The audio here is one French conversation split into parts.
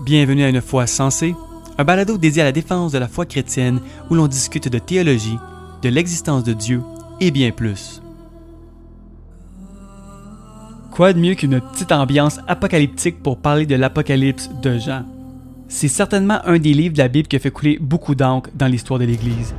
Bienvenue à Une foi sensée, un balado dédié à la défense de la foi chrétienne où l'on discute de théologie, de l'existence de Dieu et bien plus. Quoi de mieux qu'une petite ambiance apocalyptique pour parler de l'Apocalypse de Jean? C'est certainement un des livres de la Bible qui a fait couler beaucoup d'encre dans l'histoire de l'Église.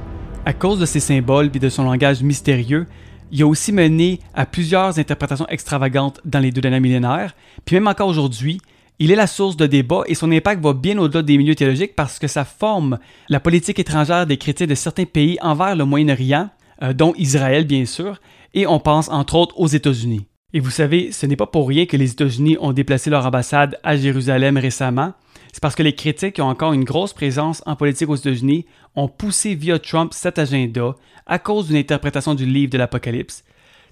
À cause de ses symboles et de son langage mystérieux, il a aussi mené à plusieurs interprétations extravagantes dans les deux derniers millénaires, puis même encore aujourd'hui, il est la source de débat et son impact va bien au-delà des milieux théologiques parce que ça forme la politique étrangère des chrétiens de certains pays envers le Moyen-Orient, euh, dont Israël bien sûr, et on pense entre autres aux États-Unis. Et vous savez, ce n'est pas pour rien que les États-Unis ont déplacé leur ambassade à Jérusalem récemment. C'est parce que les chrétiens qui ont encore une grosse présence en politique aux États-Unis ont poussé via Trump cet agenda à cause d'une interprétation du livre de l'Apocalypse.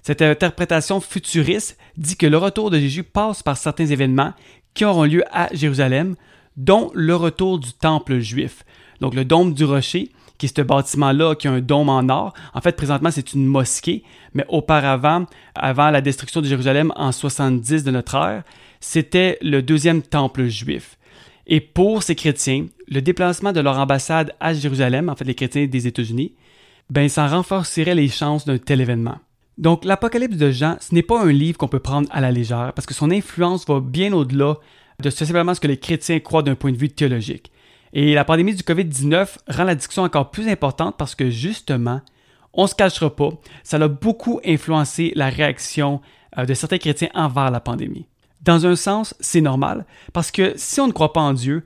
Cette interprétation futuriste dit que le retour de Jésus passe par certains événements qui auront lieu à Jérusalem, dont le retour du temple juif. Donc le dôme du rocher, qui est ce bâtiment-là, qui a un dôme en or. En fait, présentement, c'est une mosquée, mais auparavant, avant la destruction de Jérusalem en 70 de notre ère, c'était le deuxième temple juif. Et pour ces chrétiens, le déplacement de leur ambassade à Jérusalem, en fait les chrétiens des États-Unis, ben ça renforcerait les chances d'un tel événement. Donc, l'Apocalypse de Jean, ce n'est pas un livre qu'on peut prendre à la légère, parce que son influence va bien au-delà de simplement ce que les chrétiens croient d'un point de vue théologique. Et la pandémie du COVID-19 rend la discussion encore plus importante parce que justement, on ne se cachera pas, ça a beaucoup influencé la réaction euh, de certains chrétiens envers la pandémie. Dans un sens, c'est normal, parce que si on ne croit pas en Dieu,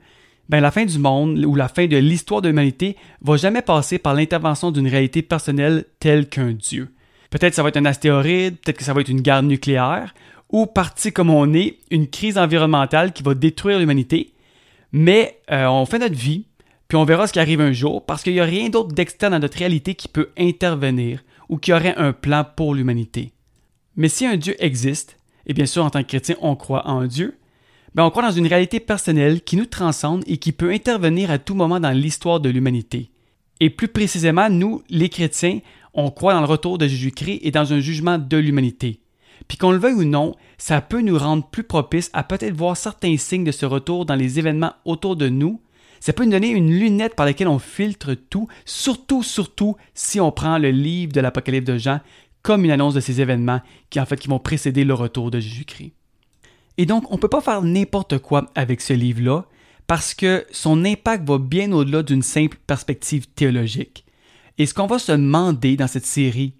ben la fin du monde ou la fin de l'histoire de l'humanité va jamais passer par l'intervention d'une réalité personnelle telle qu'un Dieu. Peut-être ça va être un astéroïde, peut-être que ça va être une guerre nucléaire, ou parti comme on est, une crise environnementale qui va détruire l'humanité. Mais euh, on fait notre vie, puis on verra ce qui arrive un jour, parce qu'il n'y a rien d'autre d'externe à notre réalité qui peut intervenir ou qui aurait un plan pour l'humanité. Mais si un Dieu existe, et bien sûr en tant que chrétien on croit en Dieu, ben on croit dans une réalité personnelle qui nous transcende et qui peut intervenir à tout moment dans l'histoire de l'humanité. Et plus précisément, nous, les chrétiens, on croit dans le retour de Jésus-Christ et dans un jugement de l'humanité. Puis qu'on le veuille ou non, ça peut nous rendre plus propices à peut-être voir certains signes de ce retour dans les événements autour de nous. Ça peut nous donner une lunette par laquelle on filtre tout, surtout, surtout si on prend le livre de l'Apocalypse de Jean comme une annonce de ces événements qui en fait qui vont précéder le retour de Jésus-Christ. Et donc, on ne peut pas faire n'importe quoi avec ce livre-là parce que son impact va bien au-delà d'une simple perspective théologique. Et ce qu'on va se demander dans cette série,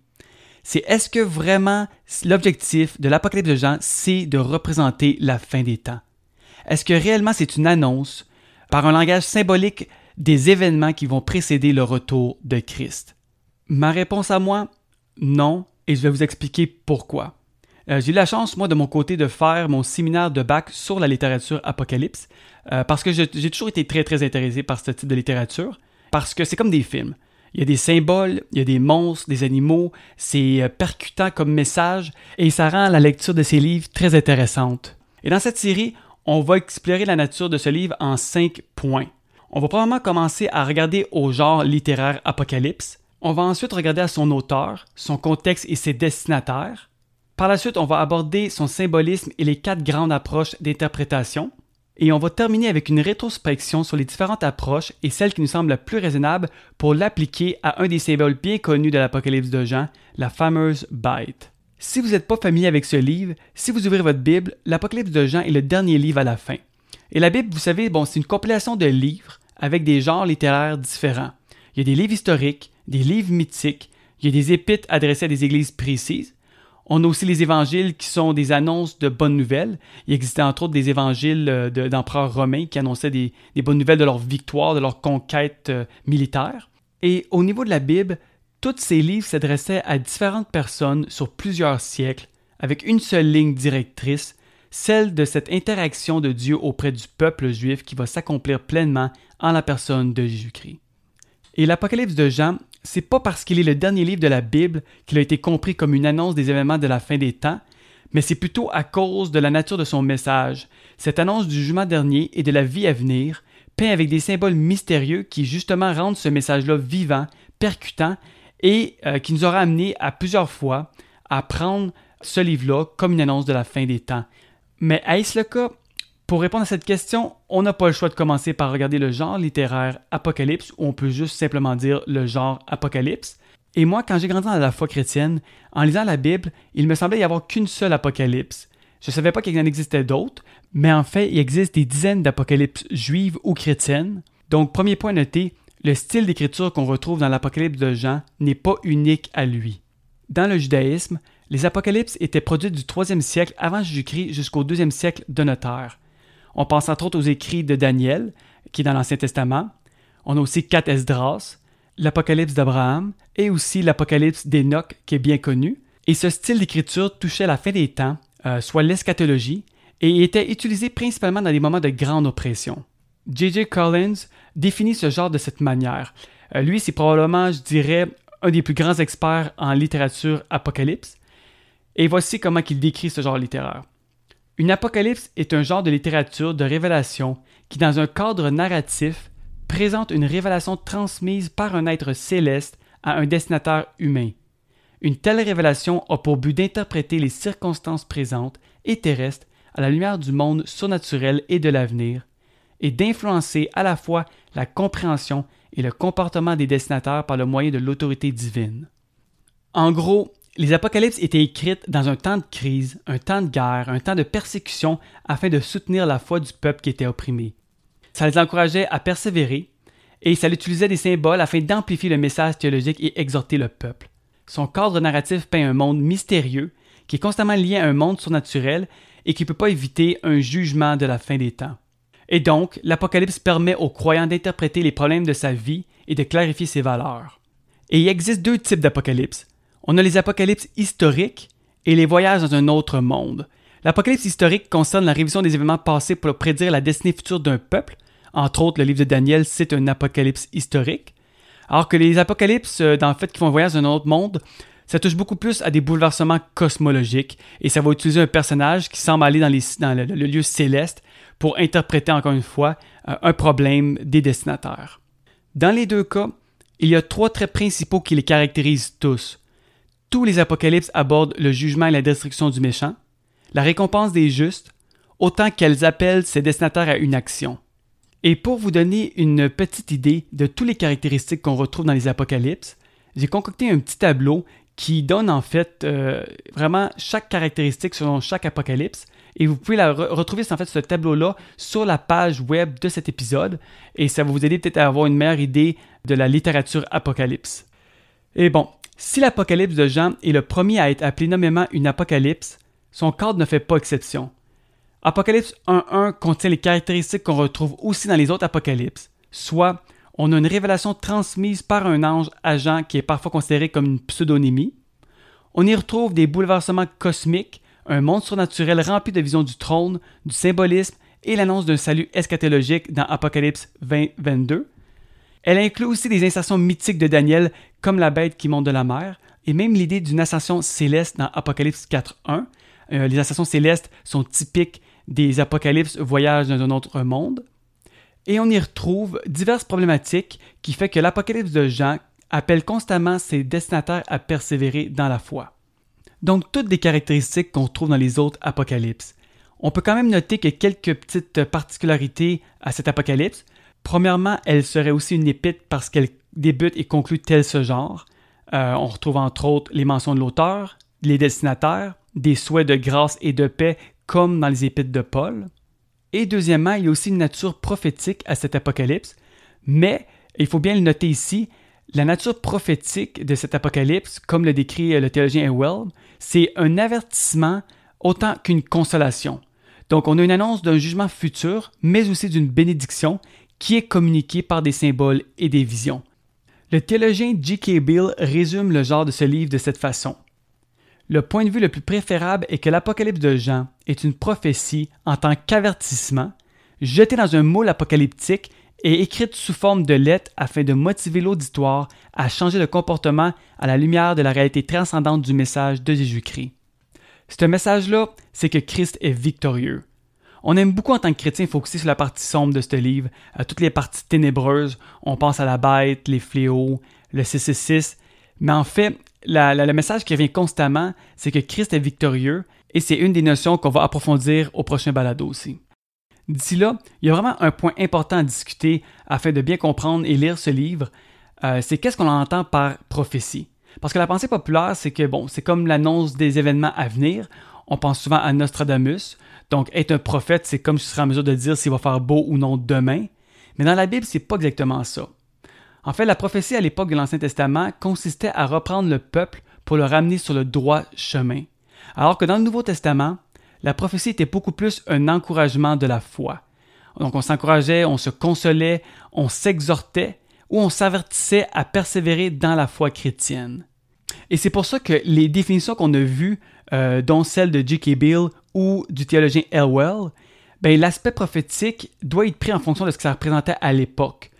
c'est est-ce que vraiment l'objectif de l'Apocalypse de Jean, c'est de représenter la fin des temps? Est-ce que réellement c'est une annonce par un langage symbolique des événements qui vont précéder le retour de Christ? Ma réponse à moi, non, et je vais vous expliquer pourquoi. Euh, j'ai eu la chance, moi, de mon côté, de faire mon séminaire de bac sur la littérature apocalypse, euh, parce que j'ai toujours été très, très intéressé par ce type de littérature, parce que c'est comme des films. Il y a des symboles, il y a des monstres, des animaux, c'est euh, percutant comme message et ça rend la lecture de ces livres très intéressante. Et dans cette série, on va explorer la nature de ce livre en cinq points. On va probablement commencer à regarder au genre littéraire apocalypse. On va ensuite regarder à son auteur, son contexte et ses destinataires. Par la suite, on va aborder son symbolisme et les quatre grandes approches d'interprétation. Et on va terminer avec une rétrospection sur les différentes approches et celle qui nous semble la plus raisonnable pour l'appliquer à un des symboles bien connus de l'Apocalypse de Jean, la fameuse bête. Si vous n'êtes pas familier avec ce livre, si vous ouvrez votre Bible, l'Apocalypse de Jean est le dernier livre à la fin. Et la Bible, vous savez, bon, c'est une compilation de livres avec des genres littéraires différents. Il y a des livres historiques, des livres mythiques, il y a des épîtres adressés à des églises précises, on a aussi les évangiles qui sont des annonces de bonnes nouvelles. Il existait entre autres des évangiles euh, d'empereurs romains qui annonçaient des, bonnes nouvelles de leur victoire, de leur conquête euh, militaire. Et au niveau de la Bible, tous ces livres s'adressaient à différentes personnes sur plusieurs siècles, avec une seule ligne directrice, celle de cette interaction de Dieu auprès du peuple juif qui va s'accomplir pleinement en la personne de Jésus-Christ. Et l'Apocalypse de Jean c'est pas parce qu'il est le dernier livre de la Bible qu'il a été compris comme une annonce des événements de la fin des temps, mais c'est plutôt à cause de la nature de son message, cette annonce du jugement dernier et de la vie à venir, peint avec des symboles mystérieux qui justement rendent ce message-là vivant, percutant et euh, qui nous aura amené à plusieurs fois à prendre ce livre-là comme une annonce de la fin des temps. Mais est-ce le cas? Pour répondre à cette question, on n'a pas le choix de commencer par regarder le genre littéraire Apocalypse, ou on peut juste simplement dire le genre Apocalypse. Et moi, quand j'ai grandi dans la foi chrétienne, en lisant la Bible, il me semblait y avoir qu'une seule Apocalypse. Je ne savais pas qu'il en existait d'autres, mais en fait, il existe des dizaines d'apocalypses juives ou chrétiennes. Donc, premier point noté, le style d'écriture qu'on retrouve dans l'Apocalypse de Jean n'est pas unique à lui. Dans le judaïsme, les apocalypses étaient produits du 3e siècle avant Jésus-Christ jusqu'au 2e siècle de notre ère. On pense entre autres aux écrits de Daniel, qui est dans l'Ancien Testament. On a aussi 4 Esdras, l'Apocalypse d'Abraham et aussi l'Apocalypse d'Enoch, qui est bien connu. Et ce style d'écriture touchait la fin des temps, euh, soit l'eschatologie, et était utilisé principalement dans des moments de grande oppression. J.J. Collins définit ce genre de cette manière. Euh, lui, c'est probablement, je dirais, un des plus grands experts en littérature apocalypse. Et voici comment il décrit ce genre littéraire. Une apocalypse est un genre de littérature de révélation qui, dans un cadre narratif, présente une révélation transmise par un être céleste à un destinataire humain. Une telle révélation a pour but d'interpréter les circonstances présentes et terrestres à la lumière du monde surnaturel et de l'avenir, et d'influencer à la fois la compréhension et le comportement des destinataires par le moyen de l'autorité divine. En gros, les apocalypses étaient écrites dans un temps de crise, un temps de guerre, un temps de persécution afin de soutenir la foi du peuple qui était opprimé. Ça les encourageait à persévérer et ça utilisait des symboles afin d'amplifier le message théologique et exhorter le peuple. Son cadre narratif peint un monde mystérieux qui est constamment lié à un monde surnaturel et qui ne peut pas éviter un jugement de la fin des temps. Et donc, l'Apocalypse permet aux croyants d'interpréter les problèmes de sa vie et de clarifier ses valeurs. Et il existe deux types d'apocalypse. On a les apocalypses historiques et les voyages dans un autre monde. L'apocalypse historique concerne la révision des événements passés pour prédire la destinée future d'un peuple. Entre autres, le livre de Daniel, c'est un apocalypse historique. Alors que les apocalypses, euh, dans le fait, qui font un voyage dans un autre monde, ça touche beaucoup plus à des bouleversements cosmologiques et ça va utiliser un personnage qui semble aller dans, le, lieu céleste pour interpréter encore une fois euh, un problème des destinataires. Dans les deux cas, il y a trois traits principaux qui les caractérisent tous tous les apocalypses abordent le jugement et la destruction du méchant, la récompense des justes, autant qu'elles appellent ses destinataires à une action. Et pour vous donner une petite idée de toutes les caractéristiques qu'on retrouve dans les apocalypses, j'ai concocté un petit tableau qui donne en fait euh, vraiment chaque caractéristique selon chaque apocalypse. Et vous pouvez retrouver en fait ce tableau-là sur la page web de cet épisode. Et ça va vous aider peut-être à avoir une meilleure idée de la littérature apocalypse. Et bon, si l'Apocalypse de Jean est le premier à être appelé nommément une Apocalypse, son cadre ne fait pas exception. Apocalypse 1.1 contient les caractéristiques qu'on retrouve aussi dans les autres Apocalypses, soit on a une révélation transmise par un ange à Jean qui est parfois considéré comme une pseudonymie, on y retrouve des bouleversements cosmiques, un monde surnaturel rempli de visions du trône, du symbolisme et l'annonce d'un salut eschatologique dans Apocalypse 20-22, elle inclut aussi des insertions mythiques de Daniel, comme la bête qui monte de la mer, et même l'idée d'une ascension céleste dans Apocalypse 4.1. Euh, les ascensions célestes sont typiques des apocalypses voyage dans un autre monde. Et on y retrouve diverses problématiques qui fait que l'Apocalypse de Jean appelle constamment ses destinataires à persévérer dans la foi. Donc toutes des caractéristiques qu'on trouve dans les autres apocalypses. On peut quand même noter que quelques petites particularités à cet apocalypse. Premièrement, elle serait aussi une épître parce qu'elle débute et conclut tel ce genre. Euh, on retrouve entre autres les mentions de l'auteur, les destinataires, des souhaits de grâce et de paix comme dans les épîtres de Paul. Et deuxièmement, il y a aussi une nature prophétique à cet apocalypse, mais il faut bien le noter ici, la nature prophétique de cet apocalypse, comme le décrit le théologien Ewell, c'est un avertissement autant qu'une consolation. Donc on a une annonce d'un jugement futur, mais aussi d'une bénédiction qui est communiqué par des symboles et des visions. Le théologien G.K. Bill résume le genre de ce livre de cette façon. Le point de vue le plus préférable est que l'Apocalypse de Jean est une prophétie en tant qu'avertissement, jetée dans un moule apocalyptique et écrite sous forme de lettres afin de motiver l'auditoire à changer de comportement à la lumière de la réalité transcendante du message de Jésus-Christ. Ce message-là, c'est que Christ est victorieux. On aime beaucoup en tant que chrétien focuser sur la partie sombre de ce livre, à toutes les parties ténébreuses. On pense à la bête, les fléaux, le 666. Mais en fait, le message qui revient constamment, c'est que Christ est victorieux et c'est une des notions qu'on va approfondir au prochain balado aussi. D'ici là, il y a vraiment un point important à discuter afin de bien comprendre et lire ce livre, euh, c'est qu'est-ce qu'on entend par prophétie? Parce que la pensée populaire, c'est que bon, c'est comme l'annonce des événements à venir. On pense souvent à Nostradamus. Donc, être un prophète, c'est comme si tu serais en mesure de dire s'il va faire beau ou non demain. Mais dans la Bible, c'est pas exactement ça. En fait, la prophétie à l'époque de l'Ancien Testament consistait à reprendre le peuple pour le ramener sur le droit chemin. Alors que dans le Nouveau Testament, la prophétie était beaucoup plus un encouragement de la foi. Donc on s'encourageait, on se consolait, on s'exhortait ou on s'avertissait à persévérer dans la foi chrétienne. Et c'est pour ça que les définitions qu'on a vues, euh, dont celle de J.K. Bill ou du théologien Elwell, ben, l'aspect prophétique doit être pris en fonction de ce que ça représentait à l'époque.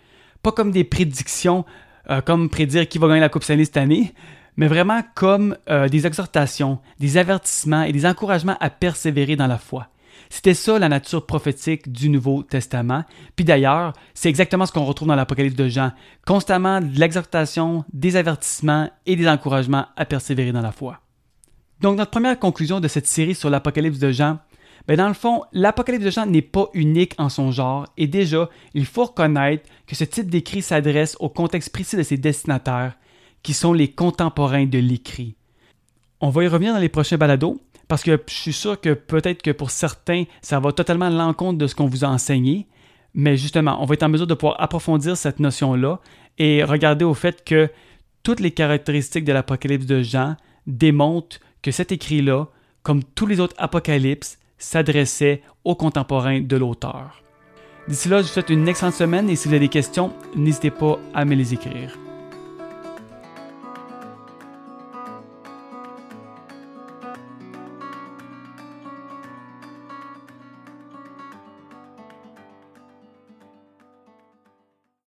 Pas comme des prédictions, euh, comme prédire qui va gagner la Coupe Stanley cette année, mais vraiment comme euh, des exhortations, des avertissements et des encouragements à persévérer dans la foi. C'était ça la nature prophétique du Nouveau Testament. Puis d'ailleurs, c'est exactement ce qu'on retrouve dans l'Apocalypse de Jean. Constamment de l'exhortation, des avertissements et des encouragements à persévérer dans la foi. Donc notre première conclusion de cette série sur l'Apocalypse de Jean, ben dans le fond, l'Apocalypse de Jean n'est pas unique en son genre et déjà, il faut reconnaître que ce type d'écrit s'adresse au contexte précis de ses destinataires, qui sont les contemporains de l'écrit. On va y revenir dans les prochains balados, parce que je suis sûr que peut-être que pour certains, ça va totalement à l'encontre de ce qu'on vous a enseigné, mais justement, on va être en mesure de pouvoir approfondir cette notion-là et regarder au fait que toutes les caractéristiques de l'Apocalypse de Jean démontrent que cet écrit-là, comme tous les autres apocalypses, s'adressait aux contemporains de l'auteur. D'ici là, je vous souhaite une excellente semaine et si vous avez des questions, n'hésitez pas à me les écrire.